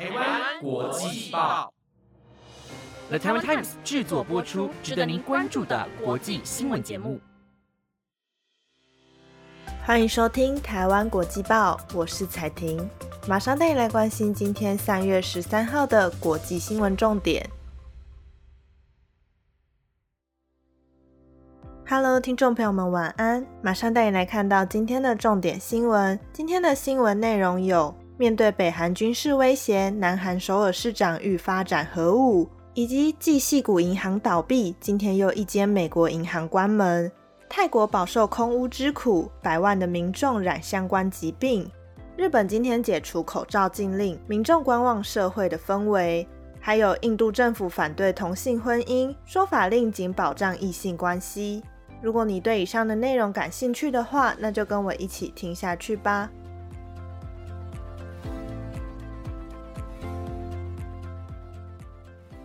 台湾国际报，The Taiwan Times 制作播出，值得您关注的国际新闻节目。欢迎收听《台湾国际报》，我是彩婷，马上带你来关心今天三月十三号的国际新闻重点。Hello，听众朋友们，晚安！马上带你来看到今天的重点新闻。今天的新闻内容有：面对北韩军事威胁，南韩首尔市长欲发展核武，以及继系股银行倒闭，今天又一间美国银行关门。泰国饱受空屋之苦，百万的民众染相关疾病。日本今天解除口罩禁令，民众观望社会的氛围。还有印度政府反对同性婚姻，说法令仅保障异性关系。如果你对以上的内容感兴趣的话，那就跟我一起听下去吧。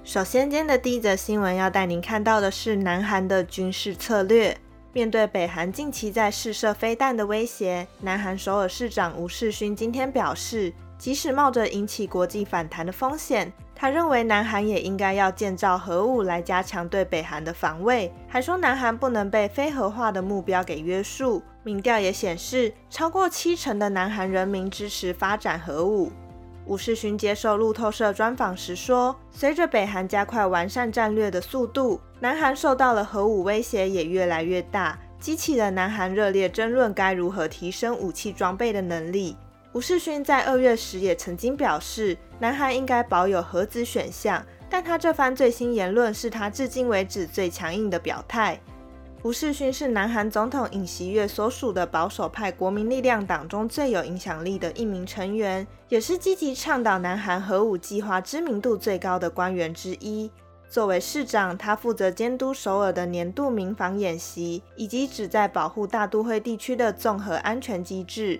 首先，今天的第一则新闻要带您看到的是南韩的军事策略。面对北韩近期在试射飞弹的威胁，南韩首尔市长吴世勋今天表示，即使冒着引起国际反弹的风险。他认为南韩也应该要建造核武来加强对北韩的防卫，还说南韩不能被非核化的目标给约束。民调也显示，超过七成的南韩人民支持发展核武。吴世勋接受路透社专访时说：“随着北韩加快完善战略的速度，南韩受到了核武威胁也越来越大，激起了南韩热烈争论该如何提升武器装备的能力。”吴世勋在二月时也曾经表示，南韩应该保有核子选项，但他这番最新言论是他至今为止最强硬的表态。吴世勋是南韩总统尹锡悦所属的保守派国民力量党中最有影响力的一名成员，也是积极倡导南韩核武计划知名度最高的官员之一。作为市长，他负责监督首尔的年度民防演习，以及旨在保护大都会地区的综合安全机制。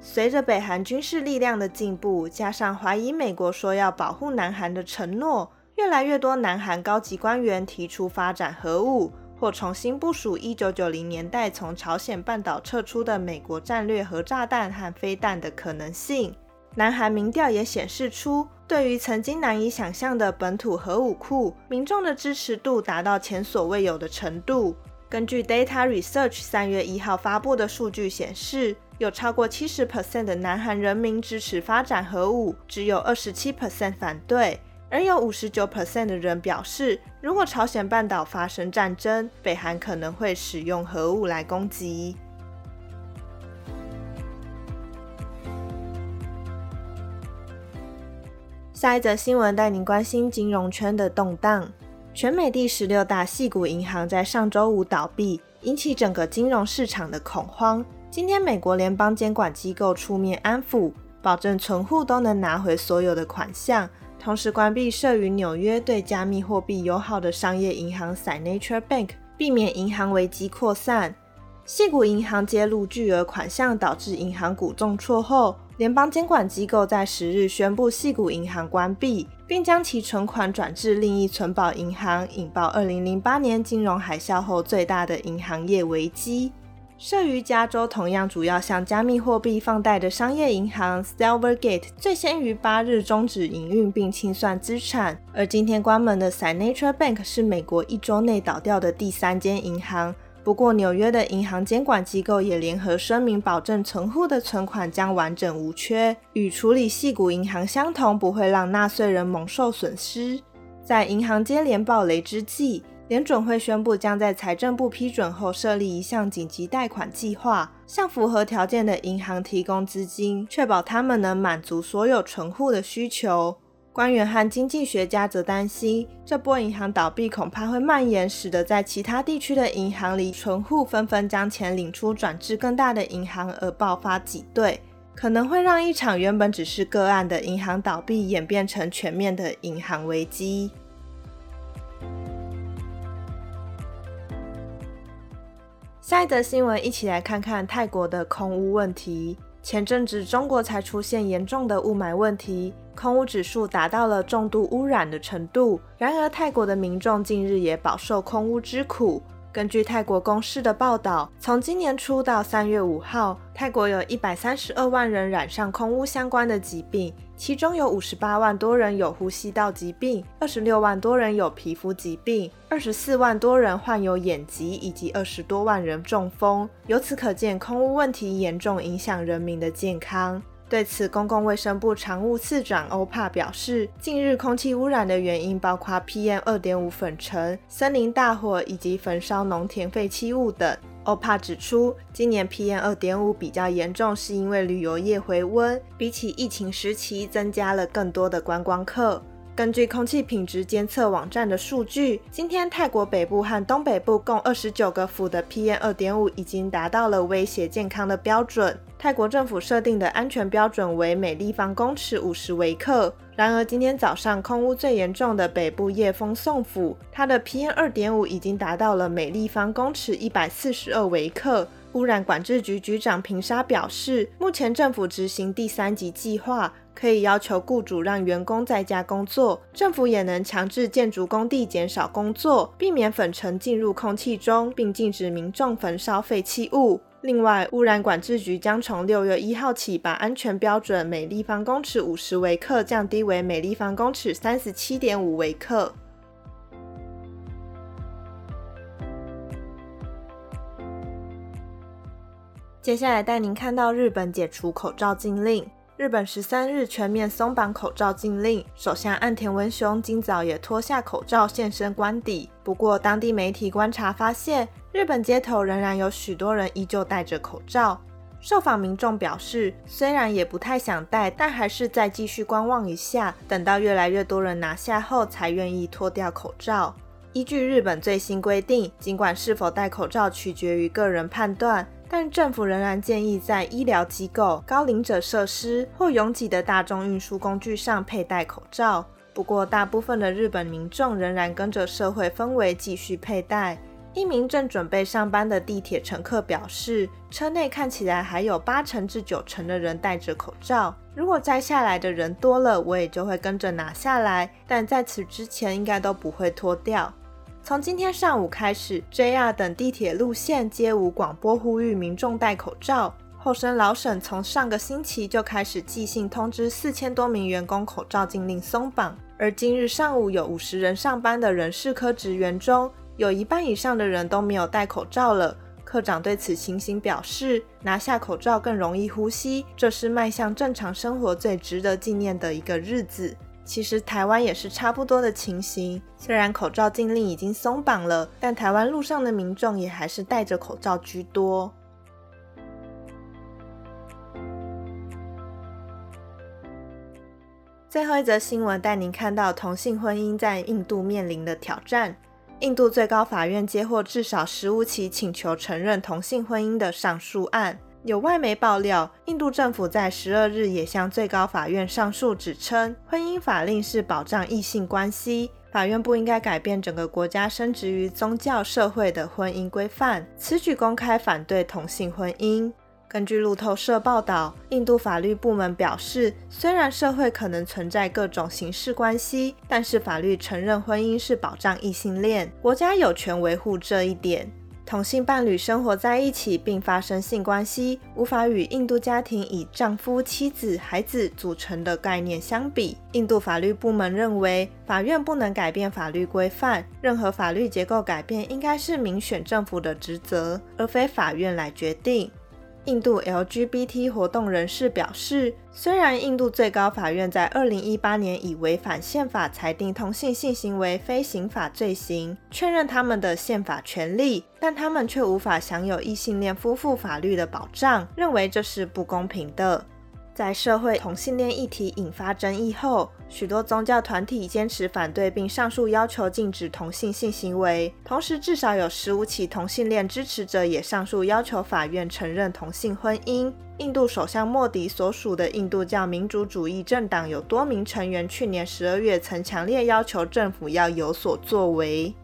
随着北韩军事力量的进步，加上怀疑美国说要保护南韩的承诺，越来越多南韩高级官员提出发展核武，或重新部署1990年代从朝鲜半岛撤出的美国战略核炸弹和飞弹的可能性。南韩民调也显示出，对于曾经难以想象的本土核武库，民众的支持度达到前所未有的程度。根据 Data Research 三月一号发布的数据显示。有超过七十 percent 的南韩人民支持发展核武，只有二十七 percent 反对，而有五十九 percent 的人表示，如果朝鲜半岛发生战争，北韩可能会使用核武来攻击。下一则新闻带您关心金融圈的动荡，全美第十六大系股银行在上周五倒闭，引起整个金融市场的恐慌。今天，美国联邦监管机构出面安抚，保证存户都能拿回所有的款项，同时关闭设于纽约对加密货币友好的商业银行 Signature Bank，避免银行危机扩散。细股银行揭露巨额款项导致银行股重挫后，联邦监管机构在十日宣布细股银行关闭，并将其存款转至另一存保银行，引爆2008年金融海啸后最大的银行业危机。设于加州、同样主要向加密货币放贷的商业银行 Silvergate，最先于八日终止营运并清算资产。而今天关门的 Signature Bank 是美国一周内倒掉的第三间银行。不过，纽约的银行监管机构也联合声明，保证存户的存款将完整无缺，与处理细股银行相同，不会让纳税人蒙受损失。在银行接连暴雷之际。联准会宣布，将在财政部批准后设立一项紧急贷款计划，向符合条件的银行提供资金，确保他们能满足所有存户的需求。官员和经济学家则担心，这波银行倒闭恐怕会蔓延，使得在其他地区的银行里，存户纷纷将钱领出，转至更大的银行，而爆发挤兑，可能会让一场原本只是个案的银行倒闭演变成全面的银行危机。下一则新闻，一起来看看泰国的空污问题。前阵子中国才出现严重的雾霾问题，空污指数达到了重度污染的程度。然而，泰国的民众近日也饱受空污之苦。根据泰国公司的报道，从今年初到三月五号，泰国有一百三十二万人染上空污相关的疾病，其中有五十八万多人有呼吸道疾病，二十六万多人有皮肤疾病，二十四万多人患有眼疾，以及二十多万人中风。由此可见，空污问题严重影响人民的健康。对此，公共卫生部常务次长欧帕表示，近日空气污染的原因包括 PM 二点五粉尘、森林大火以及焚烧农田废弃物等。欧帕指出，今年 PM 二点五比较严重，是因为旅游业回温，比起疫情时期增加了更多的观光客。根据空气品质监测网站的数据，今天泰国北部和东北部共二十九个府的 PM 二点五已经达到了威胁健康的标准。泰国政府设定的安全标准为每立方公尺五十微克。然而，今天早上空污最严重的北部叶峰宋府，它的 PM 二点五已经达到了每立方公尺一百四十二微克。污染管制局局长平沙表示，目前政府执行第三级计划。可以要求雇主让员工在家工作，政府也能强制建筑工地减少工作，避免粉尘进入空气中，并禁止民众焚烧废弃物。另外，污染管制局将从六月一号起，把安全标准每立方公尺五十微克降低为每立方公尺三十七点五微克。接下来带您看到日本解除口罩禁令。日本十三日全面松绑口罩禁令，首相岸田文雄今早也脱下口罩现身官邸。不过，当地媒体观察发现，日本街头仍然有许多人依旧戴着口罩。受访民众表示，虽然也不太想戴，但还是再继续观望一下，等到越来越多人拿下后，才愿意脱掉口罩。依据日本最新规定，尽管是否戴口罩取决于个人判断。但政府仍然建议在医疗机构、高龄者设施或拥挤的大众运输工具上佩戴口罩。不过，大部分的日本民众仍然跟着社会氛围继续佩戴。一名正准备上班的地铁乘客表示，车内看起来还有八成至九成的人戴着口罩。如果摘下来的人多了，我也就会跟着拿下来。但在此之前，应该都不会脱掉。从今天上午开始，JR 等地铁路线皆无广播呼吁民众戴口罩。后生老省从上个星期就开始寄信通知四千多名员工口罩禁令松绑，而今日上午有五十人上班的人事科职员中，有一半以上的人都没有戴口罩了。科长对此情形表示：“拿下口罩更容易呼吸，这是迈向正常生活最值得纪念的一个日子。”其实台湾也是差不多的情形，虽然口罩禁令已经松绑了，但台湾路上的民众也还是戴着口罩居多。最后一则新闻带您看到同性婚姻在印度面临的挑战。印度最高法院接获至少十五起请求承认同性婚姻的上诉案。有外媒爆料，印度政府在十二日也向最高法院上诉，指称婚姻法令是保障异性关系，法院不应该改变整个国家深植于宗教社会的婚姻规范。此举公开反对同性婚姻。根据路透社报道，印度法律部门表示，虽然社会可能存在各种形式关系，但是法律承认婚姻是保障异性恋，国家有权维护这一点。同性伴侣生活在一起并发生性关系，无法与印度家庭以丈夫、妻子、孩子组成的概念相比。印度法律部门认为，法院不能改变法律规范，任何法律结构改变应该是民选政府的职责，而非法院来决定。印度 LGBT 活动人士表示，虽然印度最高法院在2018年以违反宪法裁定同性性行为非刑法罪行，确认他们的宪法权利，但他们却无法享有异性恋夫妇法律的保障，认为这是不公平的。在社会同性恋议题引发争议后，许多宗教团体坚持反对并上诉要求禁止同性性行为。同时，至少有十五起同性恋支持者也上诉要求法院承认同性婚姻。印度首相莫迪所属的印度教民主主义政党有多名成员去年十二月曾强烈要求政府要有所作为。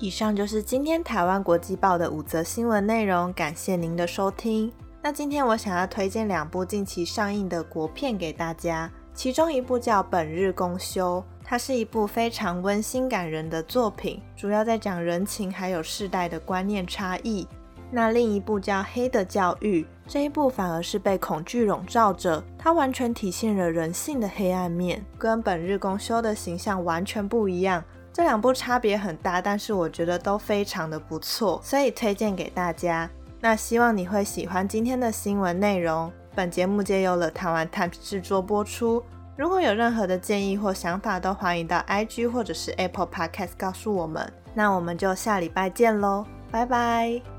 以上就是今天台湾国际报的五则新闻内容，感谢您的收听。那今天我想要推荐两部近期上映的国片给大家，其中一部叫《本日公休》，它是一部非常温馨感人的作品，主要在讲人情还有世代的观念差异。那另一部叫《黑的教育》，这一部反而是被恐惧笼罩着，它完全体现了人性的黑暗面，跟本日公休的形象完全不一样。这两部差别很大，但是我觉得都非常的不错，所以推荐给大家。那希望你会喜欢今天的新闻内容。本节目皆由了台湾 Times 制作播出。如果有任何的建议或想法，都欢迎到 IG 或者是 Apple Podcast 告诉我们。那我们就下礼拜见喽，拜拜。